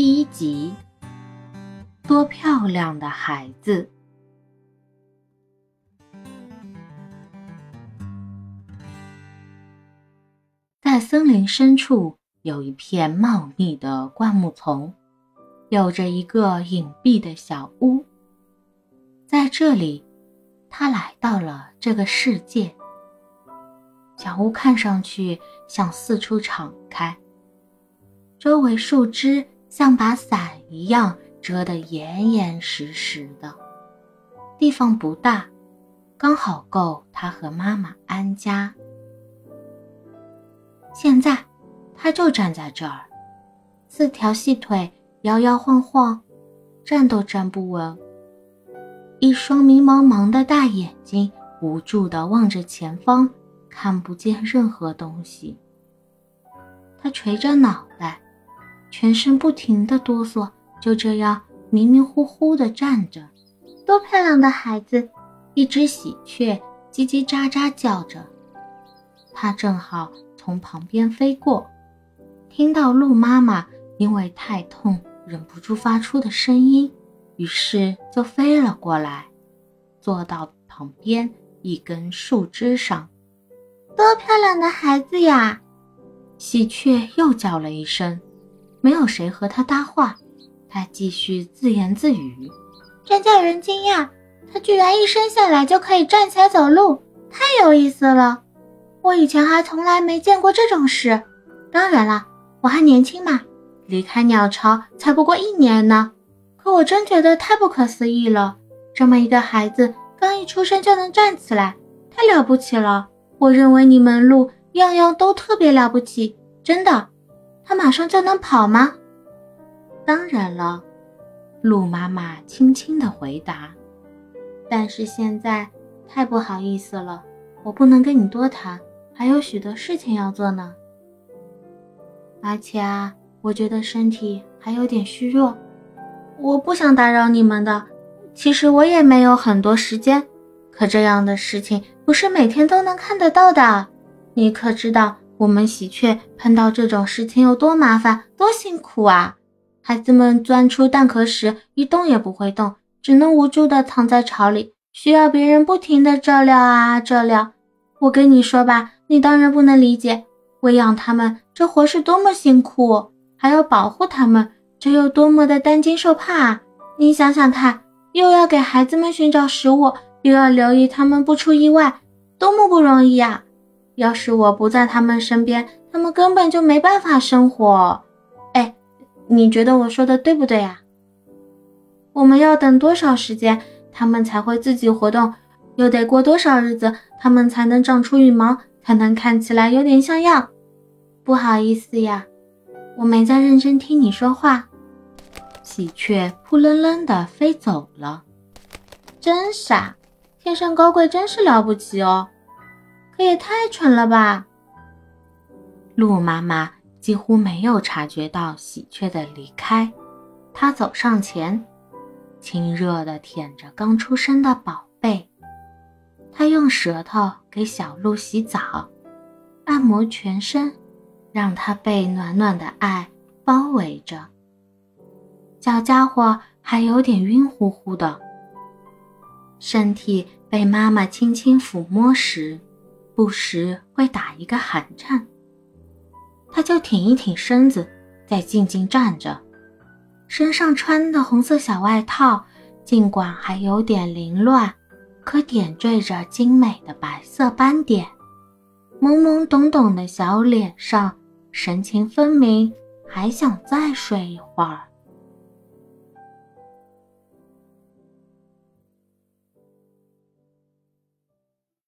第一集，多漂亮的孩子！在森林深处有一片茂密的灌木丛，有着一个隐蔽的小屋。在这里，他来到了这个世界。小屋看上去像四处敞开，周围树枝像把伞一样遮得严严实实的。地方不大，刚好够他和妈妈安家。现在，他就站在这儿，四条细腿摇摇晃晃，站都站不稳。一双迷茫茫的大眼睛无助地望着前方。看不见任何东西。他垂着脑袋，全身不停的哆嗦，就这样迷迷糊糊的站着。多漂亮的孩子！一只喜鹊叽叽喳喳叫着。它正好从旁边飞过，听到鹿妈妈因为太痛忍不住发出的声音，于是就飞了过来，坐到旁边一根树枝上。多漂亮的孩子呀！喜鹊又叫了一声，没有谁和他搭话，他继续自言自语：“真叫人惊讶，他居然一生下来就可以站起来走路，太有意思了！我以前还从来没见过这种事。当然了，我还年轻嘛，离开鸟巢才不过一年呢。可我真觉得太不可思议了，这么一个孩子刚一出生就能站起来，太了不起了！”我认为你们鹿样样都特别了不起，真的。它马上就能跑吗？当然了，鹿妈妈轻轻的回答。但是现在太不好意思了，我不能跟你多谈，还有许多事情要做呢。而且啊，我觉得身体还有点虚弱，我不想打扰你们的。其实我也没有很多时间。可这样的事情不是每天都能看得到的。你可知道我们喜鹊碰到这种事情有多麻烦、多辛苦啊？孩子们钻出蛋壳时一动也不会动，只能无助地躺在巢里，需要别人不停地照料啊照料。我跟你说吧，你当然不能理解，喂养它们这活是多么辛苦，还要保护它们，这有多么的担惊受怕啊！你想想看，又要给孩子们寻找食物。又要留意他们不出意外，多么不容易啊！要是我不在他们身边，他们根本就没办法生活。哎，你觉得我说的对不对呀？我们要等多少时间，他们才会自己活动？又得过多少日子，他们才能长出羽毛，才能看起来有点像样？不好意思呀，我没在认真听你说话。喜鹊扑棱棱的飞走了，真傻。天生高贵真是了不起哦，可也太蠢了吧！鹿妈妈几乎没有察觉到喜鹊的离开，她走上前，亲热地舔着刚出生的宝贝。她用舌头给小鹿洗澡，按摩全身，让它被暖暖的爱包围着。小家伙还有点晕乎乎的，身体。被妈妈轻轻抚摸时，不时会打一个寒颤。他就挺一挺身子，再静静站着。身上穿的红色小外套，尽管还有点凌乱，可点缀着精美的白色斑点。懵懵懂懂的小脸上，神情分明，还想再睡一会儿。